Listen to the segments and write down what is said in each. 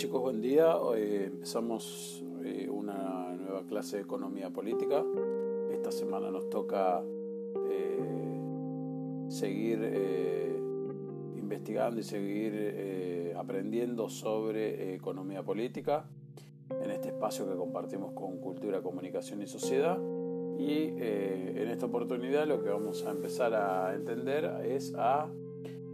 Chicos, buen día. Hoy empezamos eh, una nueva clase de economía política. Esta semana nos toca eh, seguir eh, investigando y seguir aprendiendo sobre economía política en este espacio que compartimos con Cultura, Comunicación y Sociedad. Y en esta oportunidad lo que vamos a empezar a entender es a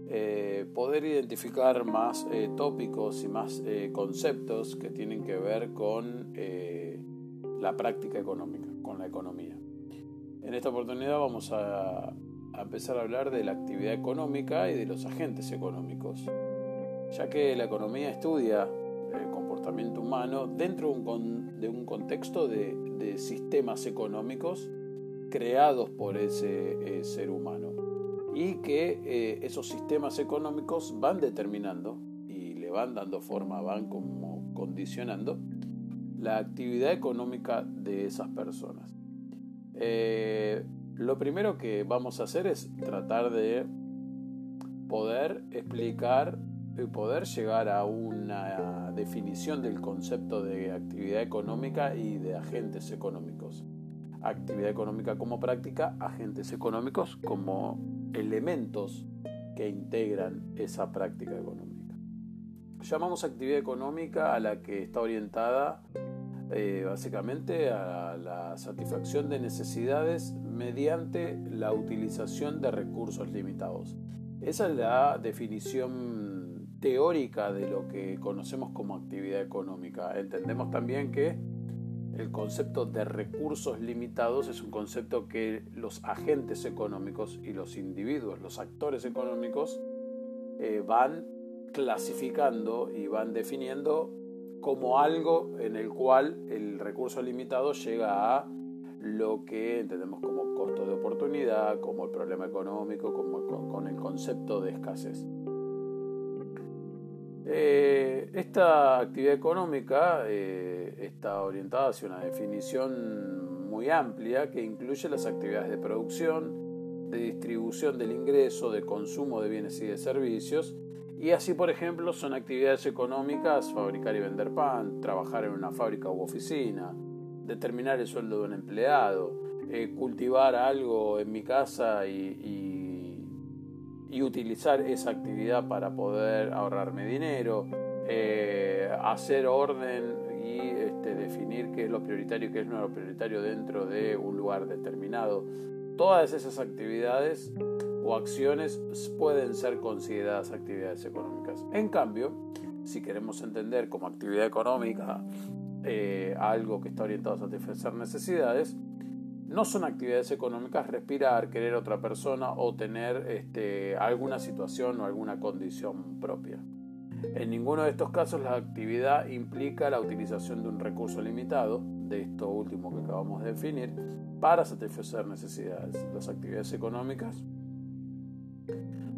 eh, poder identificar más eh, tópicos y más eh, conceptos que tienen que ver con la práctica económica, con la economía. En esta oportunidad vamos a, empezar a hablar de la actividad económica y de los agentes económicos, ya que la economía estudia el comportamiento humano dentro de un, contexto de sistemas económicos creados por ese ser humano y que eh, esos sistemas económicos van determinando y le van dando forma, van como condicionando la actividad económica de esas personas. Eh, lo primero que vamos a hacer es tratar de poder explicar y poder llegar a una definición del concepto de actividad económica y de agentes económicos. Actividad económica como práctica, agentes económicos como elementos que integran esa práctica económica. Llamamos actividad económica a la que está orientada eh, básicamente a la satisfacción de necesidades mediante la utilización de recursos limitados. Esa es la definición teórica de lo que conocemos como actividad económica. Entendemos también que el concepto de recursos limitados es un concepto que los agentes económicos y los individuos, los actores económicos, eh, van clasificando y van definiendo como algo en el cual el recurso limitado llega a lo que entendemos como costo de oportunidad, como el problema económico, como con el concepto de escasez. Eh, esta actividad económica eh, está orientada hacia una definición muy amplia que incluye las actividades de producción, de distribución del ingreso, de consumo de bienes y de servicios. Y así, por ejemplo, son actividades económicas fabricar y vender pan, trabajar en una fábrica u oficina, determinar el sueldo de un empleado, eh, cultivar algo en mi casa y y utilizar esa actividad para poder ahorrarme dinero, eh, hacer orden y este, definir qué es lo prioritario y qué es no lo prioritario dentro de un lugar determinado. Todas esas actividades o acciones pueden ser consideradas actividades económicas. En cambio, si queremos entender como actividad económica eh, algo que está orientado a satisfacer necesidades, no son actividades económicas respirar, querer a otra persona o tener este, alguna situación o alguna condición propia. En ninguno de estos casos la actividad implica la utilización de un recurso limitado, de esto último que acabamos de definir, para satisfacer necesidades. Las actividades económicas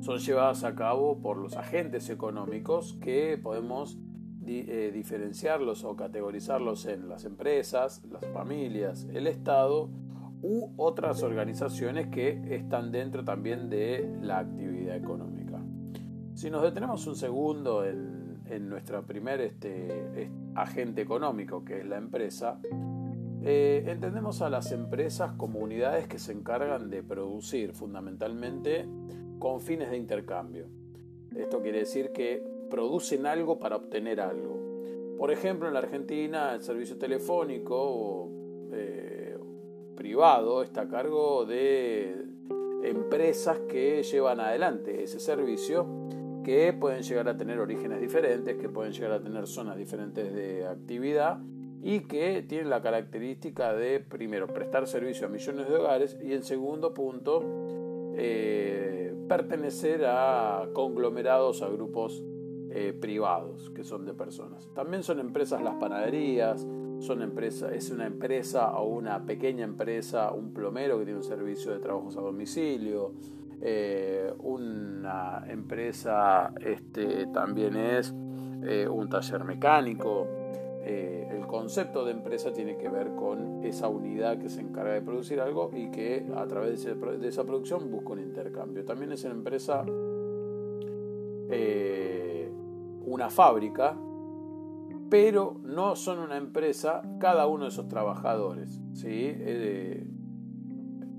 son llevadas a cabo por los agentes económicos que podemos eh, diferenciarlos o categorizarlos en las empresas, las familias, el Estado u otras organizaciones que están dentro también de la actividad económica. Si nos detenemos un segundo en, en nuestro primer este, agente económico, que es la empresa, eh, entendemos a las empresas como unidades que se encargan de producir fundamentalmente con fines de intercambio. Esto quiere decir que producen algo para obtener algo. Por ejemplo, en la Argentina el servicio telefónico privado está a cargo de empresas que llevan adelante ese servicio que pueden llegar a tener orígenes diferentes, que pueden llegar a tener zonas diferentes de actividad y que tienen la característica de, primero, prestar servicio a millones de hogares y, en segundo punto, eh, pertenecer a conglomerados, a grupos eh, privados que son de personas. También son empresas las panaderías, son empresas, es una empresa o una pequeña empresa, un plomero que tiene un servicio de trabajos a domicilio, eh, una empresa este, también es eh, un taller mecánico. Eh, el concepto de empresa tiene que ver con esa unidad que se encarga de producir algo y que a través de, esa producción busca un intercambio. También es una empresa, una fábrica pero no son una empresa cada uno de esos trabajadores. ¿sí?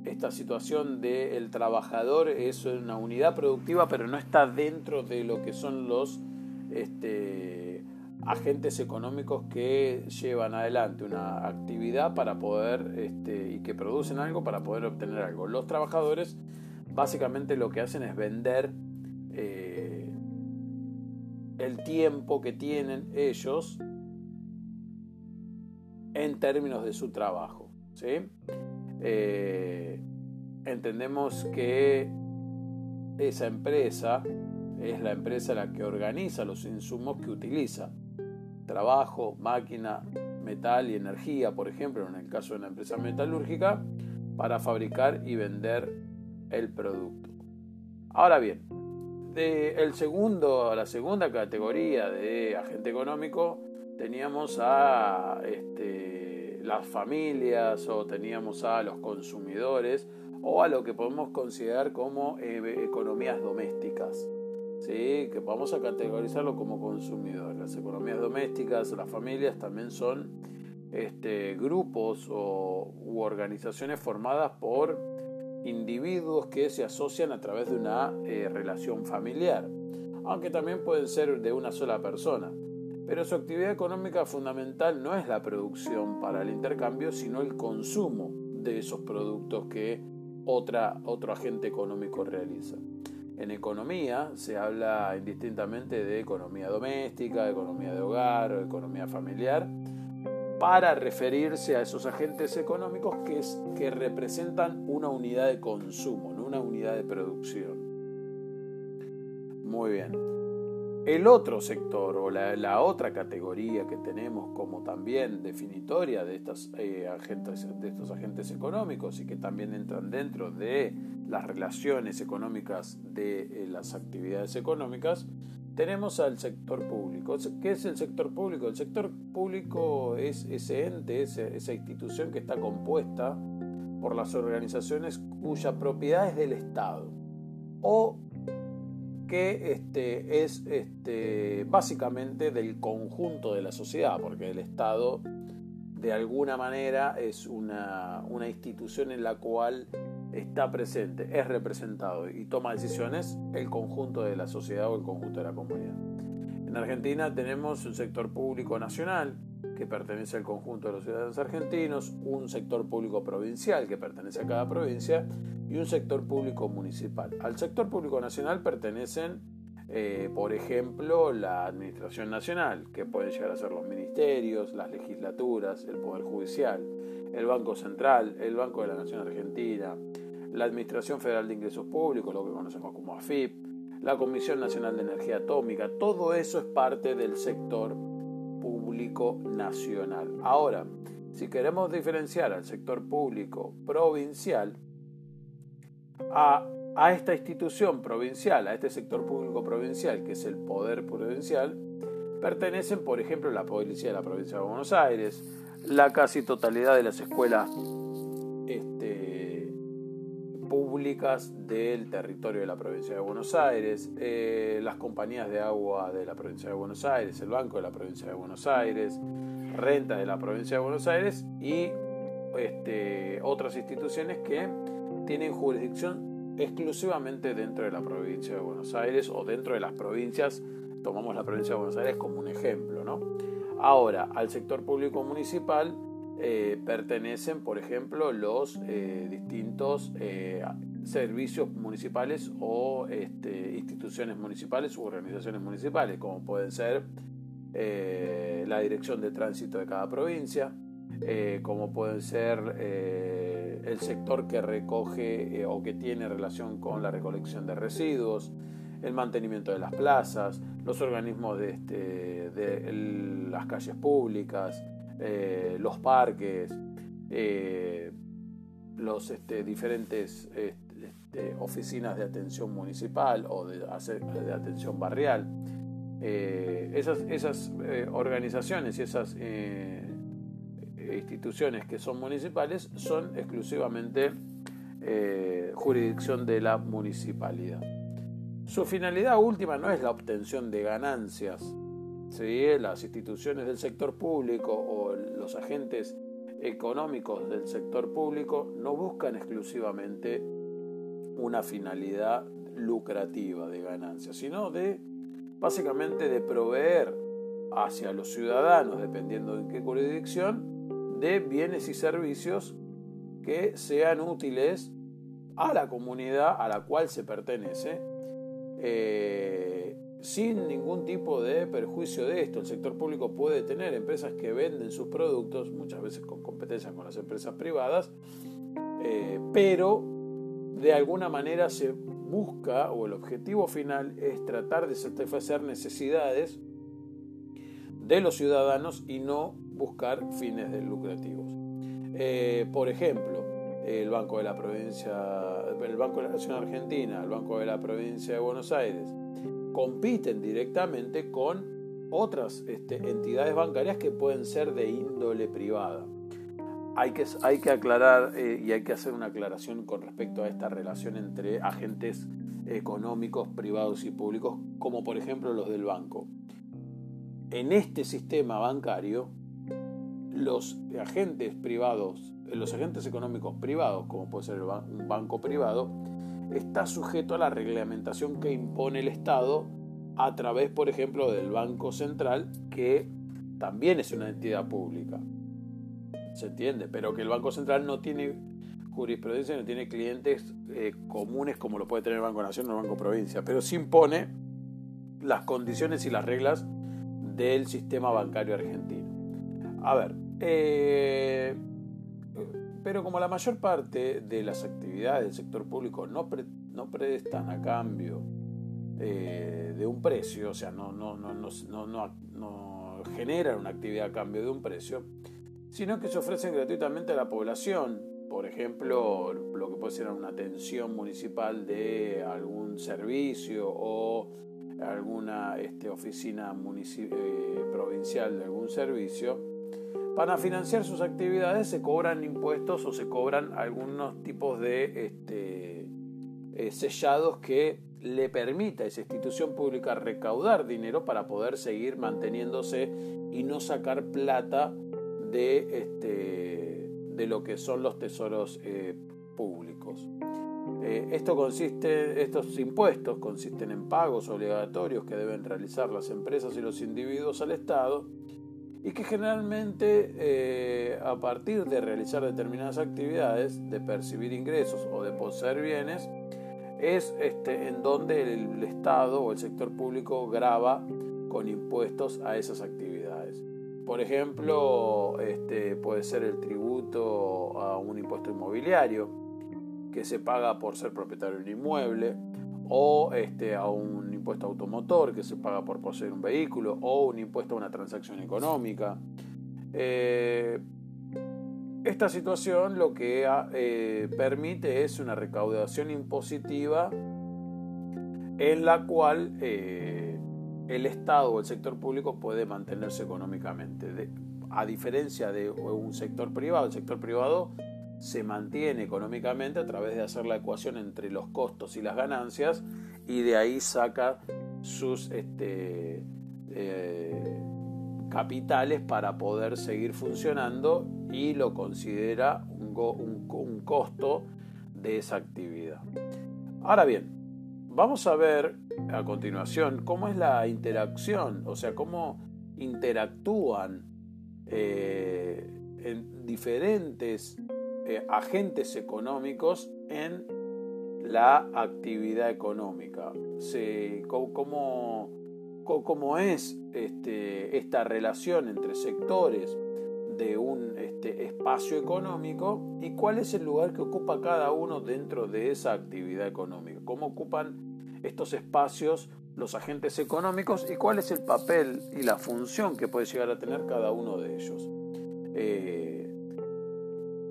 esta situación del trabajador es una unidad productiva, pero no está dentro de lo que son los este, agentes económicos que llevan adelante una actividad para poder este, y que producen algo para poder obtener algo. Los trabajadores básicamente lo que hacen es vender eh, el tiempo que tienen ellos en términos de su trabajo. ¿sí? Eh, entendemos que esa empresa es la empresa la que organiza los insumos que utiliza. Trabajo, máquina, metal y energía, por ejemplo, en el caso de una empresa metalúrgica, para fabricar y vender el producto. Ahora bien, de el segundo, la segunda categoría de agente económico teníamos a este, las familias o teníamos a los consumidores o a lo que podemos considerar como eh, economías domésticas. ¿sí? que vamos a categorizarlo como consumidores. Las economías domésticas, las familias también son este, grupos o, u organizaciones formadas por individuos que se asocian a través de una eh, relación familiar, aunque también pueden ser de una sola persona. Pero su actividad económica fundamental no es la producción para el intercambio, sino el consumo de esos productos que otra, otro agente económico realiza. En economía se habla indistintamente de economía doméstica, economía de hogar o economía familiar, para referirse a esos agentes económicos que, representan una unidad de consumo, no una unidad de producción. Muy bien. El otro sector o la, otra categoría que tenemos como también definitoria eh, de estos agentes económicos y que también entran dentro de las relaciones económicas de eh, las actividades económicas, tenemos al sector público. ¿Qué es el sector público? El sector público es ese ente, esa institución que está compuesta por las organizaciones cuya propiedad es del Estado o que este, es este, básicamente del conjunto de la sociedad, porque el Estado de alguna manera es una, una institución en la cual está presente, es representado y toma decisiones el conjunto de la sociedad o el conjunto de la comunidad. En Argentina tenemos un sector público nacional que pertenece al conjunto de los ciudadanos argentinos, un sector público provincial que pertenece a cada provincia y un sector público municipal. Al sector público nacional pertenecen, eh, por ejemplo, la Administración Nacional, que pueden llegar a ser los ministerios, las legislaturas, el Poder Judicial, el Banco Central, el Banco de la Nación Argentina, la Administración Federal de Ingresos Públicos, lo que conocemos como AFIP, la Comisión Nacional de Energía Atómica, todo eso es parte del sector público nacional. Ahora, si queremos diferenciar al sector público provincial, a, esta institución provincial, a este sector público provincial, que es el poder provincial, pertenecen, por ejemplo, la Policía de la Provincia de Buenos Aires, la casi totalidad de las escuelas este, públicas del territorio de la provincia de Buenos Aires, eh, las compañías de agua de la provincia de Buenos Aires, el Banco de la provincia de Buenos Aires, renta de la provincia de Buenos Aires y este, otras instituciones que tienen jurisdicción exclusivamente dentro de la provincia de Buenos Aires o dentro de las provincias, tomamos la provincia de Buenos Aires como un ejemplo. ¿no? Ahora, al sector público municipal eh, pertenecen, por ejemplo, los eh, distintos servicios municipales o este, instituciones municipales u organizaciones municipales, como pueden ser la dirección de tránsito de cada provincia, como pueden ser el sector que recoge eh, o que tiene relación con la recolección de residuos, el mantenimiento de las plazas, los organismos de, este, las calles públicas, eh, los parques, eh, los este, diferentes oficinas de atención municipal o de, atención barrial. esas, esas organizaciones y esas instituciones que son municipales son exclusivamente eh, jurisdicción de la municipalidad. Su finalidad última no es la obtención de ganancias ¿sí? las instituciones del sector público o los agentes económicos del sector público no buscan exclusivamente una finalidad lucrativa de ganancia, sino de básicamente de proveer hacia los ciudadanos, dependiendo de qué jurisdicción, de bienes y servicios que sean útiles a la comunidad a la cual se pertenece, eh, sin ningún tipo de perjuicio de esto. El sector público puede tener empresas que venden sus productos, muchas veces con competencia con las empresas privadas, eh, pero de alguna manera se busca o el objetivo final es tratar de satisfacer necesidades de los ciudadanos y no buscar fines lucrativos. Eh, por ejemplo, el Banco de la Provincia, el Banco de la Nación Argentina, el Banco de la Provincia de Buenos Aires, compiten directamente con otras este, entidades bancarias que pueden ser de índole privada. Hay que, hay que aclarar eh, y hay que hacer una aclaración con respecto a esta relación entre agentes económicos privados y públicos, como por ejemplo los del banco en este sistema bancario, los agentes privados, los agentes económicos privados, como puede ser un banco privado, está sujeto a la reglamentación que impone el Estado a través, por ejemplo, del Banco Central, que también es una entidad pública. ¿Se entiende? Pero que el Banco Central no tiene jurisprudencia, no tiene clientes eh, comunes como lo puede tener el Banco Nación o el Banco Provincia, pero sí impone las condiciones y las reglas del sistema bancario argentino. A ver, eh, pero como la mayor parte de las actividades del sector público no, no prestan a cambio eh, de un precio, o sea, no, no, no, no, generan una actividad a cambio de un precio, sino que se ofrecen gratuitamente a la población. Por ejemplo, lo que puede ser una atención municipal de algún servicio o alguna este, oficina eh, provincial de algún servicio, para financiar sus actividades se cobran impuestos o se cobran algunos tipos de este, eh, sellados que le permita a esa institución pública recaudar dinero para poder seguir manteniéndose y no sacar plata de, este, de lo que son los tesoros eh, públicos. Eh, esto consiste, estos impuestos consisten en pagos obligatorios que deben realizar las empresas y los individuos al Estado y que generalmente eh, a partir de realizar determinadas actividades, de percibir ingresos o de poseer bienes, es este, en donde el, Estado o el sector público graba con impuestos a esas actividades. Por ejemplo, este, puede ser el tributo a un impuesto inmobiliario, que se paga por ser propietario de un inmueble, o este, a un impuesto automotor que se paga por poseer un vehículo, o un impuesto a una transacción económica. Eh, esta situación lo que eh, permite es una recaudación impositiva en la cual eh, el Estado o el sector público puede mantenerse económicamente. a diferencia de un sector privado, el sector privado se mantiene económicamente a través de hacer la ecuación entre los costos y las ganancias y de ahí saca sus este, eh, capitales para poder seguir funcionando y lo considera un, un costo de esa actividad. Ahora bien, vamos a ver a continuación cómo es la interacción, o sea, cómo interactúan eh, en diferentes eh, agentes económicos en la actividad económica. cómo, es este, esta relación entre sectores de un este, espacio económico y cuál es el lugar que ocupa cada uno dentro de esa actividad económica. Cómo ocupan estos espacios los agentes económicos y cuál es el papel y la función que puede llegar a tener cada uno de ellos. Eh,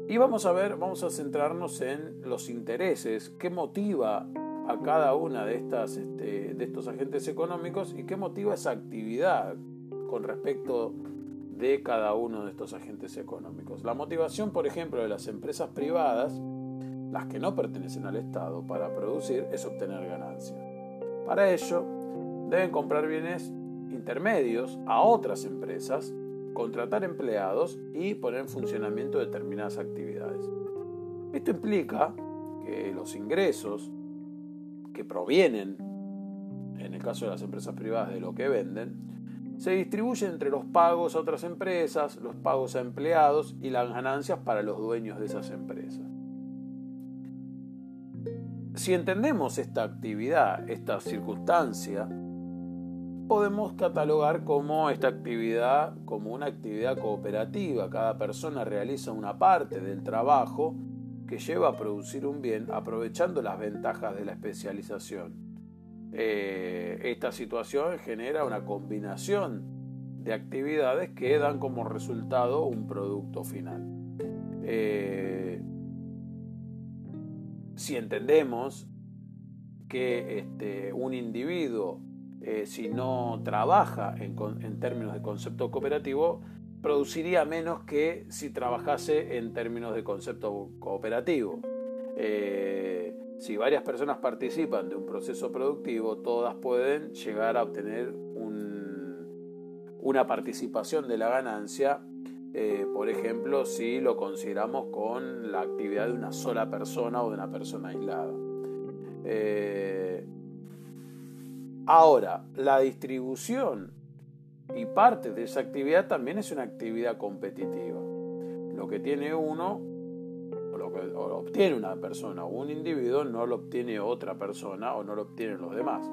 y vamos a ver, vamos a centrarnos en los intereses, qué motiva a cada una de, estas, este, de estos agentes económicos y qué motiva esa actividad con respecto de cada uno de estos agentes económicos. La motivación, por ejemplo, de las empresas privadas, las que no pertenecen al Estado, para producir es obtener ganancias. Para ello, deben comprar bienes intermedios a otras empresas, contratar empleados y poner en funcionamiento determinadas actividades. Esto implica que los ingresos que provienen, en el caso de las empresas privadas, de lo que venden, se distribuyen entre los pagos a otras empresas, los pagos a empleados y las ganancias para los dueños de esas empresas. Si entendemos esta actividad, esta circunstancia, podemos catalogar como esta actividad como una actividad cooperativa. Cada persona realiza una parte del trabajo que lleva a producir un bien aprovechando las ventajas de la especialización. Eh, esta situación genera una combinación de actividades que dan como resultado un producto final. Eh, si entendemos que este, un individuo, eh, si no trabaja en, términos de concepto cooperativo, produciría menos que si trabajase en términos de concepto cooperativo. Eh, si varias personas participan de un proceso productivo, todas pueden llegar a obtener una participación de la ganancia eh, por ejemplo, si lo consideramos con la actividad de una sola persona o de una persona aislada. Eh, ahora, la distribución y parte de esa actividad también es una actividad competitiva. Lo que tiene uno, o lo que obtiene una persona o un individuo, no lo obtiene otra persona o no lo obtienen los demás.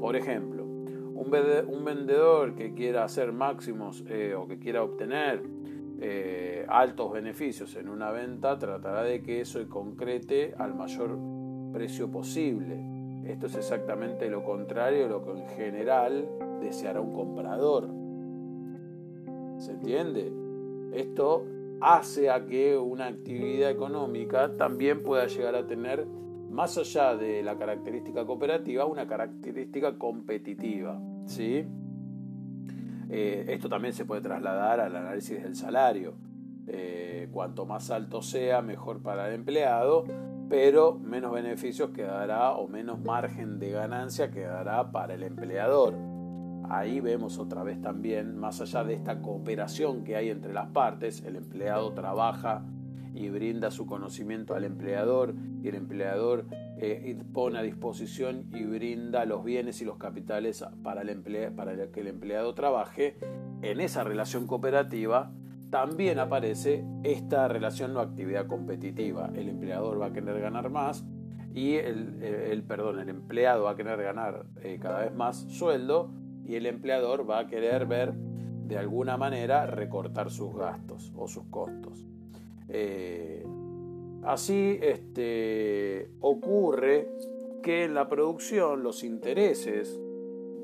Por ejemplo, un vendedor que quiera hacer máximos eh, o que quiera obtener eh, altos beneficios en una venta, tratará de que eso concrete al mayor precio posible. Esto es exactamente lo contrario de lo que en general deseará un comprador. ¿Se entiende? Esto hace a que una actividad económica también pueda llegar a tener, más allá de la característica cooperativa, una característica competitiva. ¿sí? Eh, esto también se puede trasladar al análisis del salario. Eh, cuanto más alto sea, mejor para el empleado, pero menos beneficios quedará o menos margen de ganancia quedará para el empleador. Ahí vemos otra vez también, más allá de esta cooperación que hay entre las partes, el empleado trabaja y brinda su conocimiento al empleador y el empleador eh, pone a disposición y brinda los bienes y los capitales para, el para que el empleado trabaje, en esa relación cooperativa también aparece esta relación o actividad competitiva. El empleador va a querer ganar más y el, perdón, el empleado va a querer ganar eh, cada vez más sueldo y el empleador va a querer ver de alguna manera recortar sus gastos o sus costos. Eh, así este, ocurre que en la producción los intereses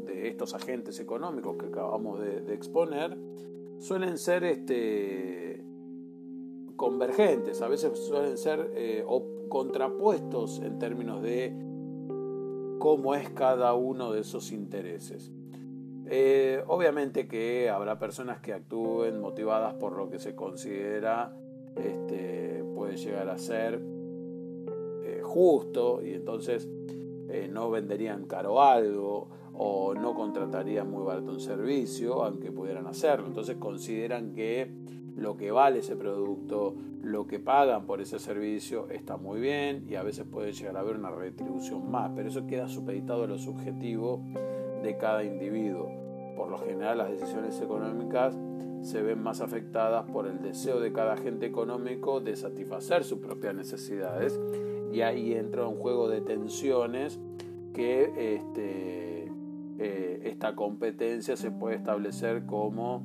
de estos agentes económicos que acabamos de, exponer suelen ser este, convergentes, a veces suelen ser eh, contrapuestos en términos de cómo es cada uno de esos intereses. Eh, obviamente que habrá personas que actúen motivadas por lo que se considera este, puede llegar a ser eh, justo y entonces eh, no venderían caro algo o no contratarían muy barato un servicio, aunque pudieran hacerlo. Entonces consideran que lo que vale ese producto, lo que pagan por ese servicio está muy bien y a veces puede llegar a haber una retribución más, pero eso queda supeditado a lo subjetivo de cada individuo. Por lo general las decisiones económicas se ven más afectadas por el deseo de cada agente económico de satisfacer sus propias necesidades y ahí entra un juego de tensiones que este, eh, esta competencia se puede establecer como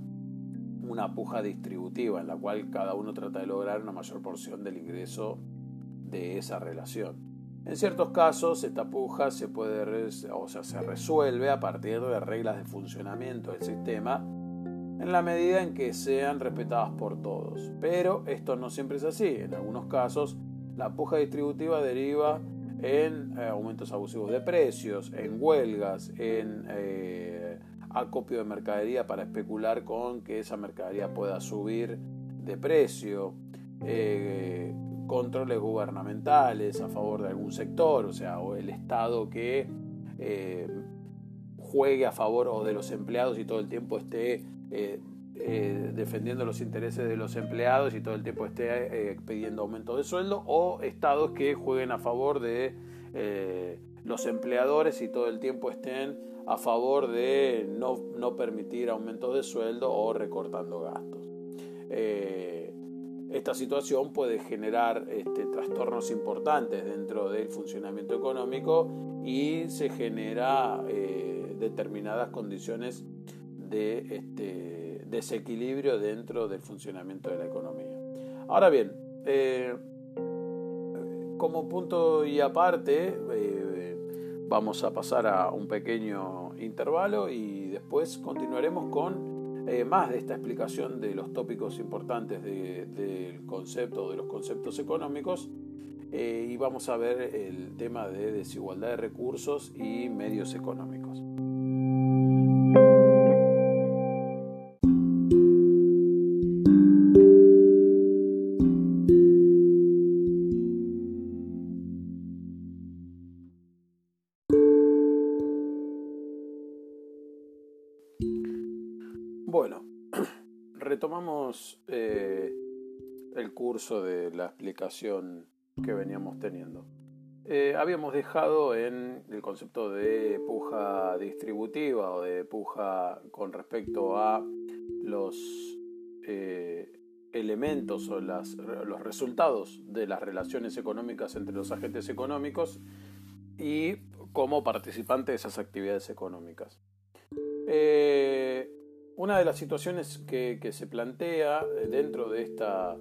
una puja distributiva en la cual cada uno trata de lograr una mayor porción del ingreso de esa relación. En ciertos casos esta puja se puede o sea, se resuelve a partir de reglas de funcionamiento del sistema en la medida en que sean respetadas por todos. Pero esto no siempre es así. En algunos casos, la puja distributiva deriva en eh, aumentos abusivos de precios, en huelgas, en eh, acopio de mercadería para especular con que esa mercadería pueda subir de precio, eh, controles gubernamentales a favor de algún sector, o sea, o el Estado que juegue a favor o de los empleados y todo el tiempo esté eh, eh, defendiendo los intereses de los empleados y todo el tiempo esté pidiendo aumento de sueldo, o estados que jueguen a favor de los empleadores y todo el tiempo estén a favor de no, no permitir aumentos de sueldo o recortando gastos. Eh, esta situación puede generar este, trastornos importantes dentro del funcionamiento económico y se genera eh, determinadas condiciones de este, desequilibrio dentro del funcionamiento de la economía. Ahora bien, eh, como punto y aparte, vamos a pasar a un pequeño intervalo y después continuaremos con eh, más de esta explicación de los tópicos importantes del concepto, de los conceptos económicos, eh, y vamos a ver el tema de desigualdad de recursos y medios económicos. Curso de la explicación que veníamos teniendo. Eh, habíamos dejado en el concepto de puja distributiva o de puja con respecto a los eh, elementos o las, los resultados de las relaciones económicas entre los agentes económicos y como participante de esas actividades económicas. Una de las situaciones que, se plantea dentro de, esta,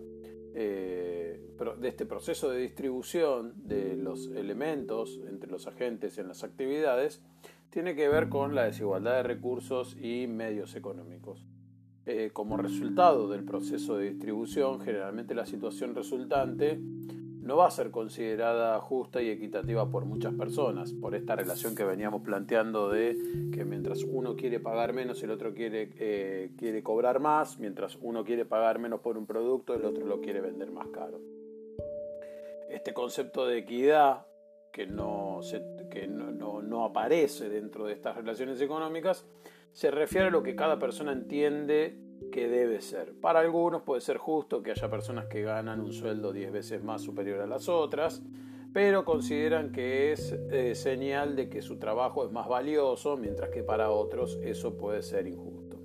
eh, de este proceso de distribución de los elementos entre los agentes en las actividades tiene que ver con la desigualdad de recursos y medios económicos. Eh, como resultado del proceso de distribución, generalmente la situación resultante no va a ser considerada justa y equitativa por muchas personas, por esta relación que veníamos planteando de que mientras uno quiere pagar menos, el otro quiere, eh, quiere cobrar más, mientras uno quiere pagar menos por un producto, el otro lo quiere vender más caro. Este concepto de equidad que no, que no, no aparece dentro de estas relaciones económicas se refiere a lo que cada persona entiende que debe ser. Para algunos puede ser justo que haya personas que ganan un sueldo 10 veces más superior a las otras, pero consideran que es eh, señal de que su trabajo es más valioso, mientras que para otros eso puede ser injusto.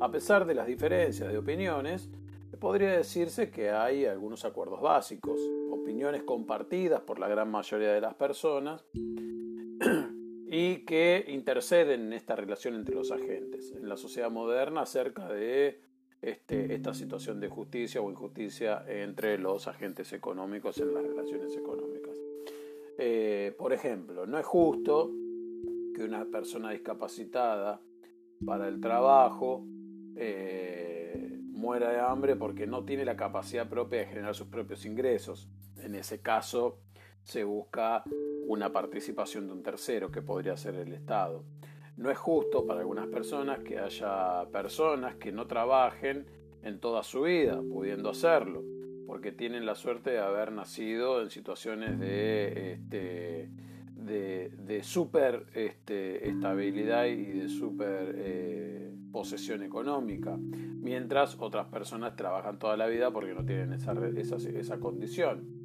A pesar de las diferencias de opiniones, podría decirse que hay algunos acuerdos básicos, opiniones compartidas por la gran mayoría de las personas y que interceden en esta relación entre los agentes en la sociedad moderna acerca de este, esta situación de justicia o injusticia entre los agentes económicos en las relaciones económicas. Eh, por ejemplo, no es justo que una persona discapacitada para el trabajo eh, muera de hambre porque no tiene la capacidad propia de generar sus propios ingresos. En ese caso, se busca una participación de un tercero, que podría ser el Estado. No es justo para algunas personas que haya personas que no trabajen en toda su vida, pudiendo hacerlo, porque tienen la suerte de haber nacido en situaciones de, este, super este, estabilidad y de super eh, posesión económica, mientras otras personas trabajan toda la vida porque no tienen esa, esa, esa condición.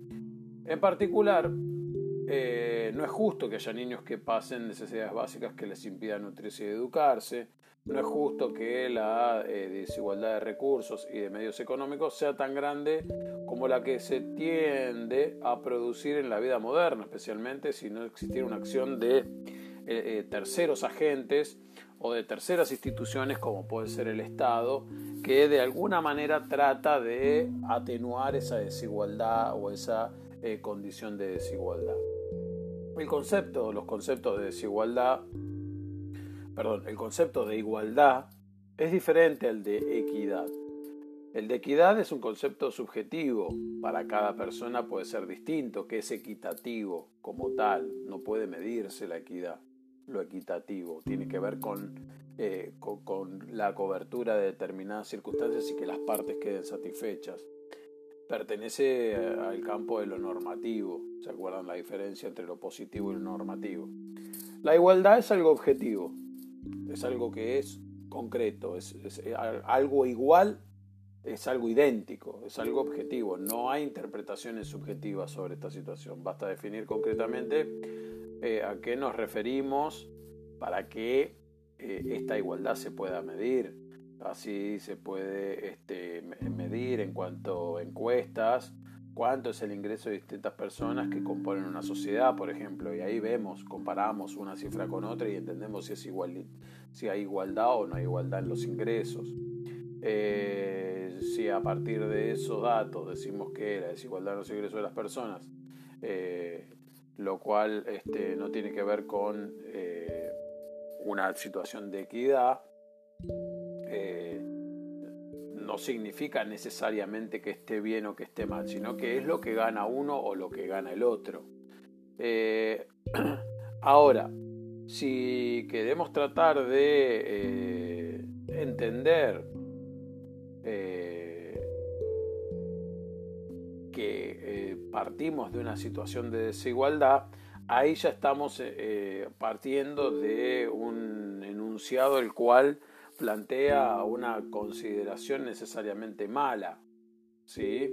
En particular, eh, no es justo que haya niños que pasen necesidades básicas que les impidan nutrirse y educarse. No es justo que la eh, desigualdad de recursos y de medios económicos sea tan grande como la que se tiende a producir en la vida moderna, especialmente si no existiera una acción de eh, terceros agentes o de terceras instituciones como puede ser el Estado, que de alguna manera trata de atenuar esa desigualdad o esa eh, condición de desigualdad. El concepto, los conceptos de desigualdad, perdón, el concepto de igualdad es diferente al de equidad. El de equidad es un concepto subjetivo, para cada persona puede ser distinto, que es equitativo como tal, no puede medirse la equidad, lo equitativo, tiene que ver con, eh, con la cobertura de determinadas circunstancias y que las partes queden satisfechas pertenece al campo de lo normativo. ¿Se acuerdan la diferencia entre lo positivo y lo normativo? La igualdad es algo objetivo. es algo que es concreto, es, algo igual, es algo idéntico, es algo objetivo. No hay interpretaciones subjetivas sobre esta situación. Basta definir concretamente eh, a qué nos referimos para que eh, esta igualdad se pueda medir. Así se puede este, medir en cuanto a encuestas, cuánto es el ingreso de distintas personas que componen una sociedad, por ejemplo, y ahí vemos, comparamos una cifra con otra y entendemos si, es igual, si hay igualdad o no hay igualdad en los ingresos. Eh, si a partir de esos datos decimos que la desigualdad en los ingresos de las personas, eh, lo cual este, no tiene que ver con eh, una situación de equidad, no significa necesariamente que esté bien o que esté mal, sino que es lo que gana uno o lo que gana el otro. Eh, ahora, si queremos tratar de eh, entender eh, que partimos de una situación de desigualdad, ahí ya estamos partiendo de un enunciado el cual plantea una consideración necesariamente mala, ¿sí?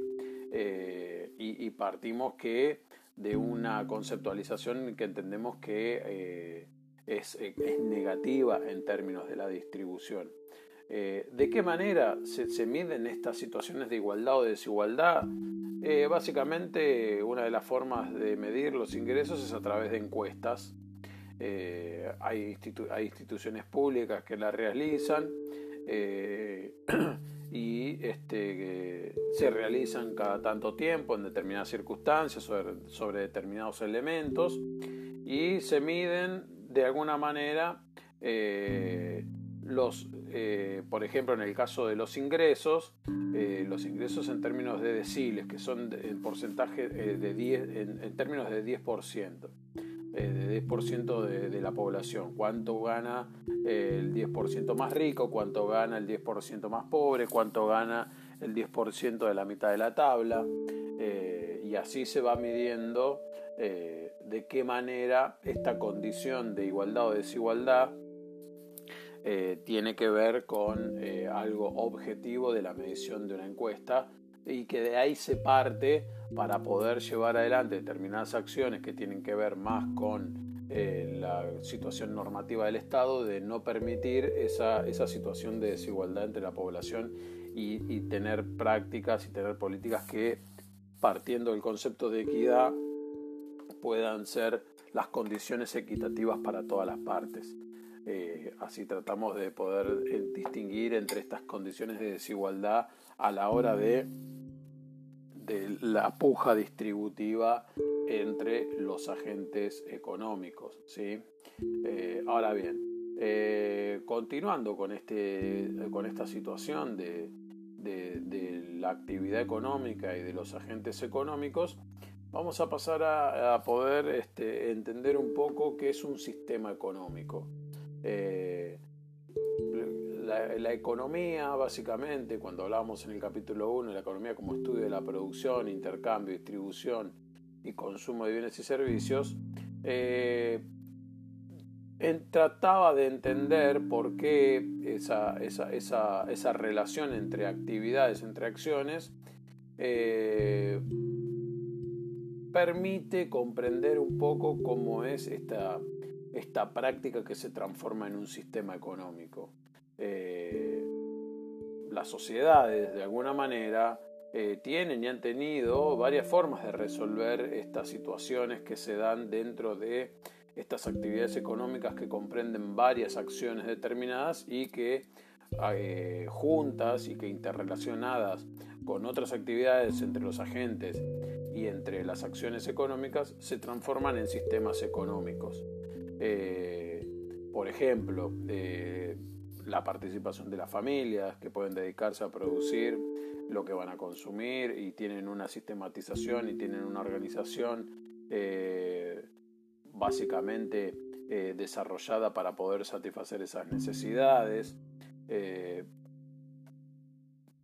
Eh, y, partimos que de una conceptualización que entendemos que eh, es, negativa en términos de la distribución. Eh, ¿De qué manera se, miden estas situaciones de igualdad o de desigualdad? básicamente una de las formas de medir los ingresos es a través de encuestas eh, hay, instituciones públicas que la realizan eh, y este, se realizan cada tanto tiempo en determinadas circunstancias sobre, determinados elementos y se miden de alguna manera eh, los, por ejemplo, en el caso de los ingresos, los ingresos en términos de deciles, que son en porcentaje de 10, en, en términos de 10%. Eh, de 10% de, la población. ¿Cuánto gana eh, el 10% más rico? ¿Cuánto gana el 10% más pobre? ¿Cuánto gana el 10% de la mitad de la tabla? Eh, y así se va midiendo de qué manera esta condición de igualdad o desigualdad tiene que ver con algo objetivo de la medición de una encuesta y que de ahí se parte para poder llevar adelante determinadas acciones que tienen que ver más con eh, la situación normativa del Estado, de no permitir esa, situación de desigualdad entre la población y, tener prácticas y tener políticas que, partiendo del concepto de equidad, puedan ser las condiciones equitativas para todas las partes. Eh, así tratamos de poder eh, distinguir entre estas condiciones de desigualdad a la hora de de la puja distributiva entre los agentes económicos. ¿sí? Eh, ahora bien, eh, continuando con, este, con esta situación de, la actividad económica y de los agentes económicos, vamos a pasar a, poder este, entender un poco qué es un sistema económico. Eh, la, economía, básicamente, cuando hablábamos en el capítulo 1, la economía como estudio de la producción, intercambio, distribución y consumo de bienes y servicios, eh, trataba de entender por qué esa, esa, relación entre actividades, entre acciones, eh, permite comprender un poco cómo es esta, esta práctica que se transforma en un sistema económico. Eh, las sociedades de alguna manera eh, tienen y han tenido varias formas de resolver estas situaciones que se dan dentro de estas actividades económicas que comprenden varias acciones determinadas y que eh, juntas y que interrelacionadas con otras actividades entre los agentes y entre las acciones económicas se transforman en sistemas económicos. por ejemplo, la participación de las familias que pueden dedicarse a producir lo que van a consumir y tienen una sistematización y tienen una organización eh, básicamente eh, desarrollada para poder satisfacer esas necesidades. Eh,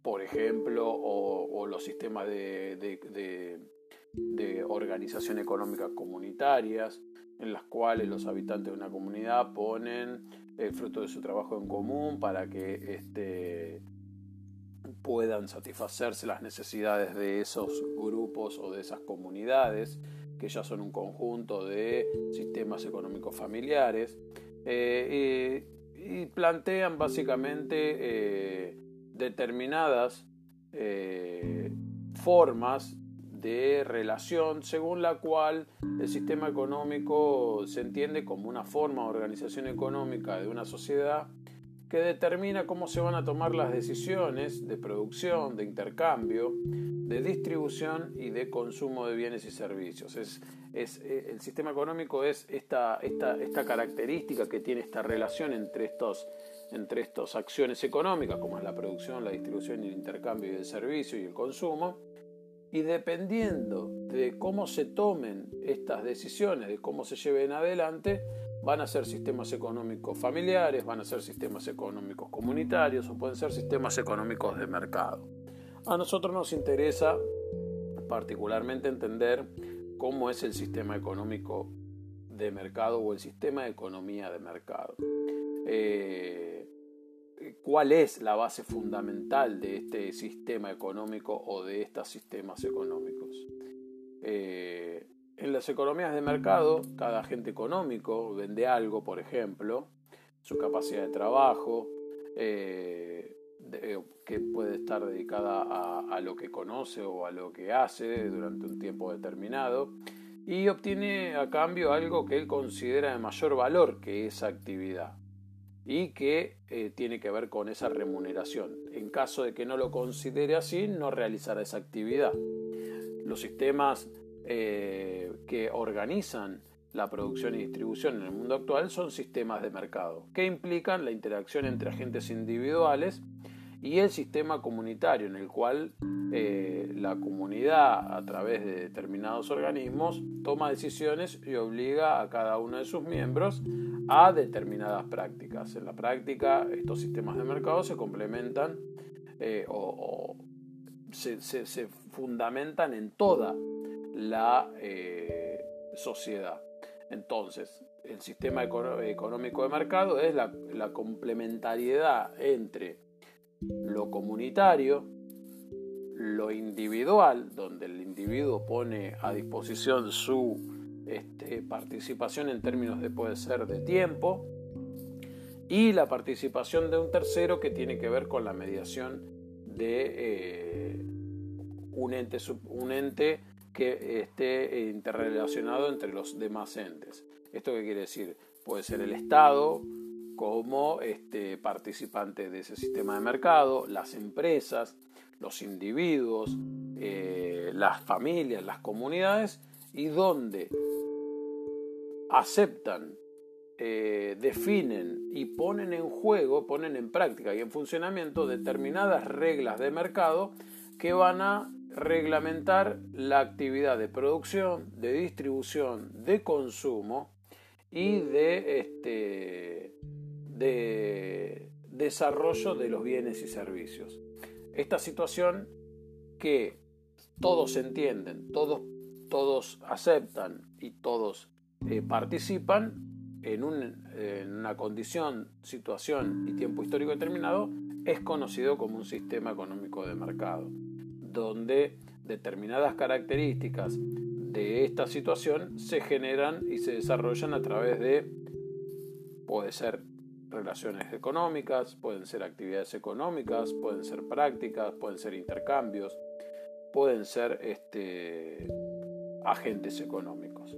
por ejemplo, o, los sistemas de, de organización económica comunitarias, en las cuales los habitantes de una comunidad ponen el fruto de su trabajo en común para que este, puedan satisfacerse las necesidades de esos grupos o de esas comunidades, que ya son un conjunto de sistemas económicos familiares, eh, y, plantean básicamente eh, determinadas eh, formas de relación según la cual el sistema económico se entiende como una forma de organización económica de una sociedad que determina cómo se van a tomar las decisiones de producción, de intercambio, de distribución y de consumo de bienes y servicios. Es, es, eh, el sistema económico es esta, esta, esta característica que tiene esta relación entre estos entre estas acciones económicas, como es la producción, la distribución y el intercambio del servicio y el consumo, y dependiendo de cómo se tomen estas decisiones, de cómo se lleven adelante, van a ser sistemas económicos familiares, van a ser sistemas económicos comunitarios o pueden ser sistemas económicos de mercado. A nosotros nos interesa particularmente entender cómo es el sistema económico de mercado o el sistema de economía de mercado. Eh, cuál es la base fundamental de este sistema económico o de estos sistemas económicos. Eh, en las economías de mercado, cada agente económico vende algo, por ejemplo, su capacidad de trabajo, eh, que puede estar dedicada a, a, lo que conoce o a lo que hace durante un tiempo determinado, y obtiene a cambio algo que él considera de mayor valor que esa actividad y que eh, tiene que ver con esa remuneración. En caso de que no lo considere así, no realizará esa actividad. Los sistemas eh, que organizan la producción y distribución en el mundo actual son sistemas de mercado, que implican la interacción entre agentes individuales y el sistema comunitario, en el cual eh, la comunidad, a través de determinados organismos, toma decisiones y obliga a cada uno de sus miembros a determinadas prácticas. En la práctica, estos sistemas de mercado se complementan eh, o, se, fundamentan en toda la eh, sociedad. Entonces, el sistema económico de mercado es la, la complementariedad entre lo comunitario, lo individual, donde el individuo pone a disposición su este, participación en términos de puede ser de tiempo y la participación de un tercero que tiene que ver con la mediación de eh, un, ente, un ente que esté interrelacionado entre los demás entes. ¿Esto qué quiere decir? Puede ser el Estado como este, participante de ese sistema de mercado, las empresas, los individuos, eh, las familias, las comunidades y donde aceptan, eh, definen y ponen en juego, ponen en práctica y en funcionamiento determinadas reglas de mercado que van a reglamentar la actividad de producción, de distribución, de consumo y de, este, de desarrollo de los bienes y servicios. Esta situación que todos entienden, todos, todos aceptan y todos eh, participan en, una condición, situación y tiempo histórico determinado, es conocido como un sistema económico de mercado, donde determinadas características de esta situación se generan y se desarrollan a través de, puede ser relaciones económicas, pueden ser actividades económicas, pueden ser prácticas, pueden ser intercambios, pueden ser este, agentes económicos.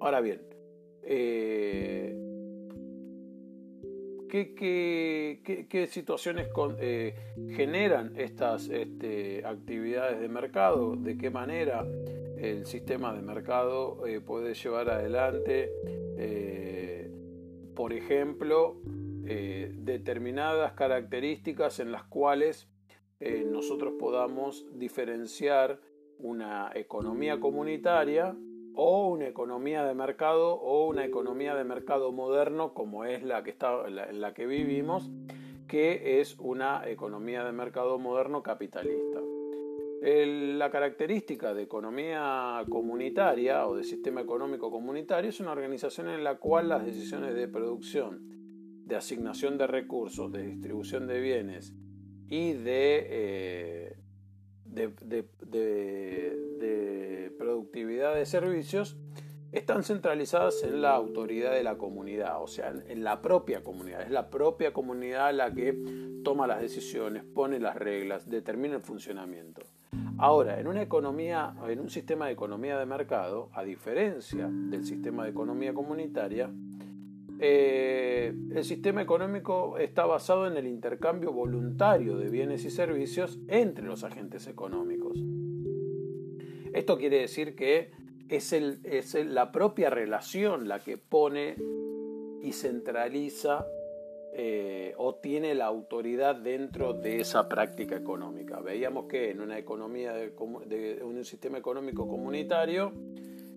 Ahora bien, eh, ¿qué, situaciones eh, generan estas este, actividades de mercado? ¿De qué manera el sistema de mercado eh, puede llevar adelante, por ejemplo, determinadas características en las cuales nosotros podamos diferenciar una economía comunitaria o una economía de mercado o una economía de mercado moderno como es la que está en la que vivimos que es una economía de mercado moderno capitalista la característica de economía comunitaria o de sistema económico comunitario es una organización en la cual las decisiones de producción, de asignación de recursos, de distribución de bienes y de, eh, productividad de servicios están centralizadas en la autoridad de la comunidad, o sea, en la propia comunidad. Es la propia comunidad la que toma las decisiones, pone las reglas, determina el funcionamiento. Ahora, en una economía, en un sistema de economía de mercado, a diferencia del sistema de economía comunitaria, eh, el sistema económico está basado en el intercambio voluntario de bienes y servicios entre los agentes económicos. Esto quiere decir que es, es la propia relación la que pone y centraliza eh, o tiene la autoridad dentro de esa práctica económica. Veíamos que en una economía de, un sistema económico comunitario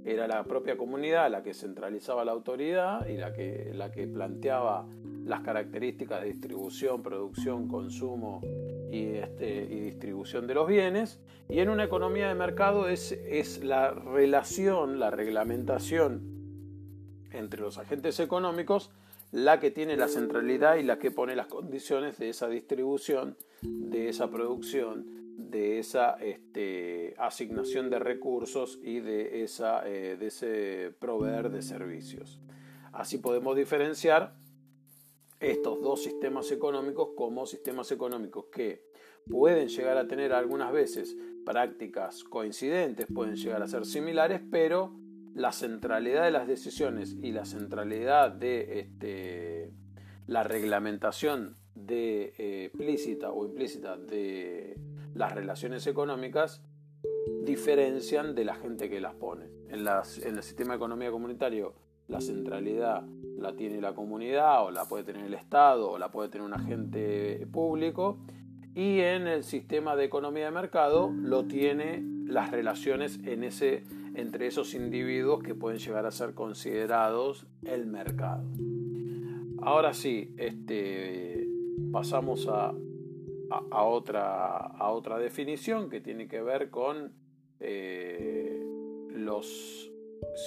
era la propia comunidad la que centralizaba la autoridad y la que, la que planteaba las características de distribución, producción, consumo y, este, y, distribución de los bienes. Y en una economía de mercado es, es la relación, la reglamentación entre los agentes económicos la que tiene la centralidad y la que pone las condiciones de esa distribución, de esa producción, de esa este, asignación de recursos y de, esa, eh, de ese proveer de servicios. Así podemos diferenciar estos dos sistemas económicos como sistemas económicos que pueden llegar a tener algunas veces prácticas coincidentes, pueden llegar a ser similares, pero la centralidad de las decisiones y la centralidad de este, la reglamentación de, eh, explícita o implícita de las relaciones económicas diferencian de la gente que las pone. En, el sistema de economía comunitario la centralidad la tiene la comunidad o la puede tener el Estado o la puede tener un agente público y en el sistema de economía de mercado lo tiene las relaciones en ese entre esos individuos que pueden llegar a ser considerados el mercado. Ahora sí, este, pasamos a, a, otra, a otra definición que tiene que ver con eh, los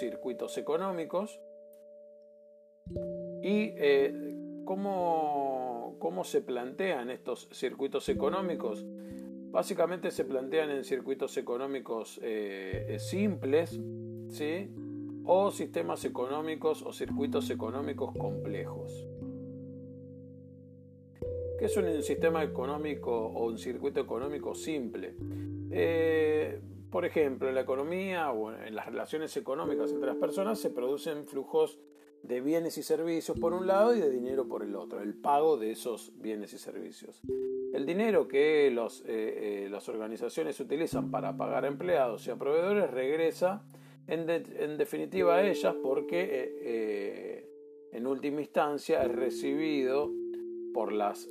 circuitos económicos y eh, cómo, cómo se plantean estos circuitos económicos Básicamente se plantean en circuitos económicos eh, eh, simples, ¿sí? o sistemas económicos o circuitos económicos complejos. ¿Qué es un sistema económico o un circuito económico simple? Eh, por ejemplo, en la economía o en las relaciones económicas entre las personas se producen flujos de bienes y servicios por un lado y de dinero por el otro, el pago de esos bienes y servicios. El dinero que los, eh, eh, las organizaciones utilizan para pagar a empleados y a proveedores regresa en, definitiva a ellas porque eh, en última instancia es recibido por las,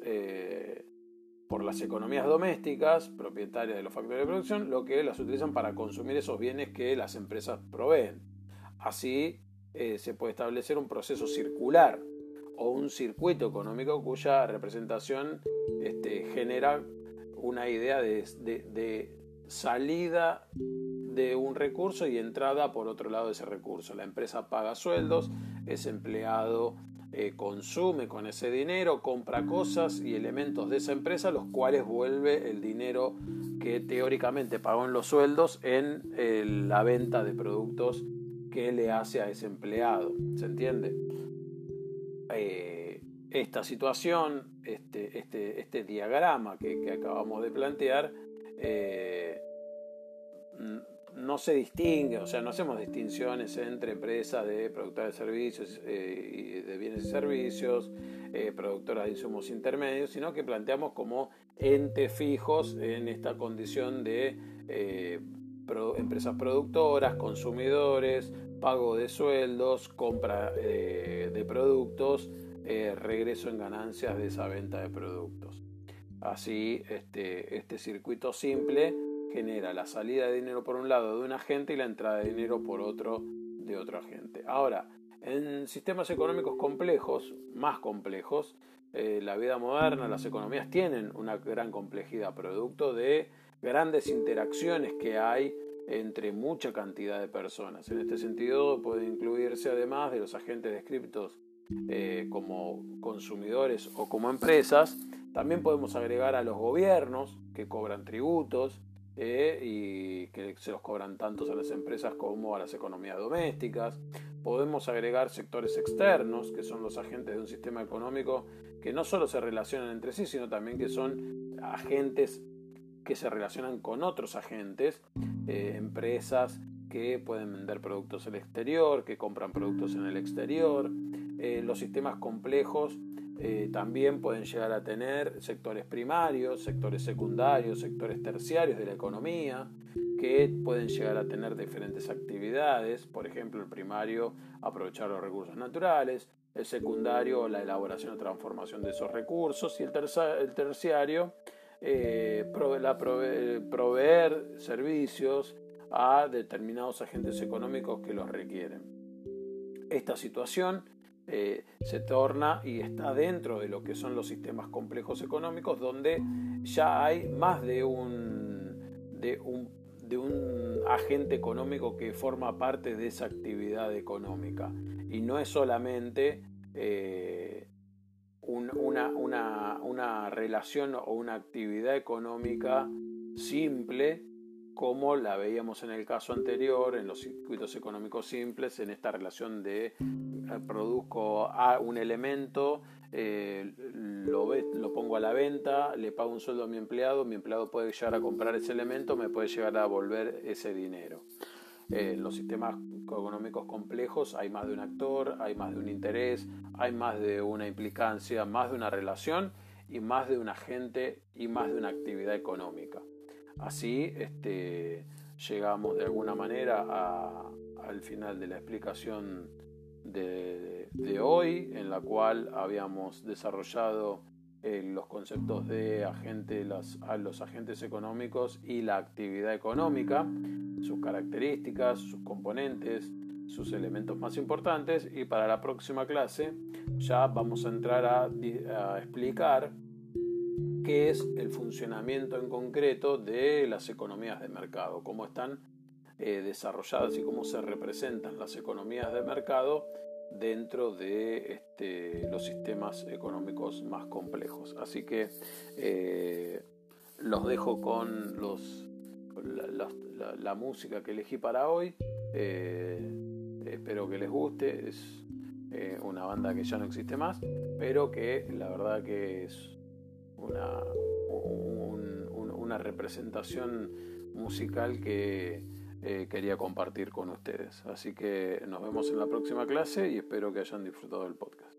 por las economías domésticas propietarias de los factores de producción, lo que las utilizan para consumir esos bienes que las empresas proveen. Así se puede establecer un proceso circular o un circuito económico cuya representación este, genera una idea de, salida de un recurso y entrada por otro lado de ese recurso. La empresa paga sueldos, ese empleado eh, consume con ese dinero, compra cosas y elementos de esa empresa, los cuales vuelve el dinero que teóricamente pagó en los sueldos en eh, la venta de productos que le hace a ese empleado. ¿Se entiende? Eh, esta situación, este, este, este diagrama que, acabamos de plantear, eh, no se distingue, o sea, no hacemos distinciones entre empresas de productoras de servicios eh, de bienes y servicios, productoras de insumos intermedios, sino que planteamos como entes fijos en esta condición de empresas productoras, consumidores, pago de sueldos, compra eh, de productos, eh, regreso en ganancias de esa venta de productos. Así, este, este circuito simple genera la salida de dinero por un lado de un agente y la entrada de dinero por otro de otro agente. Ahora, en sistemas económicos complejos, más complejos, eh, la vida moderna, las economías tienen una gran complejidad, producto de grandes interacciones que hay entre mucha cantidad de personas. En este sentido puede incluirse además de los agentes descriptos eh, como consumidores o como empresas, también podemos agregar a los gobiernos que cobran tributos eh, y que se los cobran tanto a las empresas como a las economías domésticas. Podemos agregar sectores externos, que son los agentes de un sistema económico que no solo se relacionan entre sí, sino también que son agentes que se relacionan con otros agentes, eh, empresas que pueden vender productos al exterior, que compran productos en el exterior. Eh, los sistemas complejos eh, también pueden llegar a tener sectores primarios, sectores secundarios, sectores terciarios de la economía, que pueden llegar a tener diferentes actividades, por ejemplo el primario aprovechar los recursos naturales, el secundario la elaboración o transformación de esos recursos y el, terciario eh, proveer servicios a determinados agentes económicos que los requieren. Esta situación eh, se torna y está dentro de lo que son los sistemas complejos económicos, donde ya hay más de un, de un, agente económico que forma parte de esa actividad económica. Y no es solamente eh, una, una, una relación o una actividad económica simple como la veíamos en el caso anterior, en los circuitos económicos simples, en esta relación de eh, produzco a un elemento, eh, lo, lo pongo a la venta, le pago un sueldo a mi empleado, mi empleado puede llegar a comprar ese elemento, me puede llegar a devolver ese dinero. en los sistemas económicos complejos hay más de un actor, hay más de un interés, hay más de una implicancia, más de una relación y más de un agente y más de una actividad económica. Así este, llegamos de alguna manera al final de la explicación de, hoy, en la cual habíamos desarrollado eh, los conceptos de agente, los, los agentes económicos y la actividad económica, sus características, sus componentes, sus elementos más importantes y para la próxima clase ya vamos a entrar a explicar qué es el funcionamiento en concreto de las economías de mercado, cómo están eh, desarrolladas y cómo se representan las economías de mercado dentro de este, los sistemas económicos más complejos. Así que eh, los dejo con los, la, música que elegí para hoy. Eh, espero que les guste. Es una banda que ya no existe más, pero que la verdad que es una, una representación musical que eh, quería compartir con ustedes. Así que nos vemos en la próxima clase y espero que hayan disfrutado del podcast.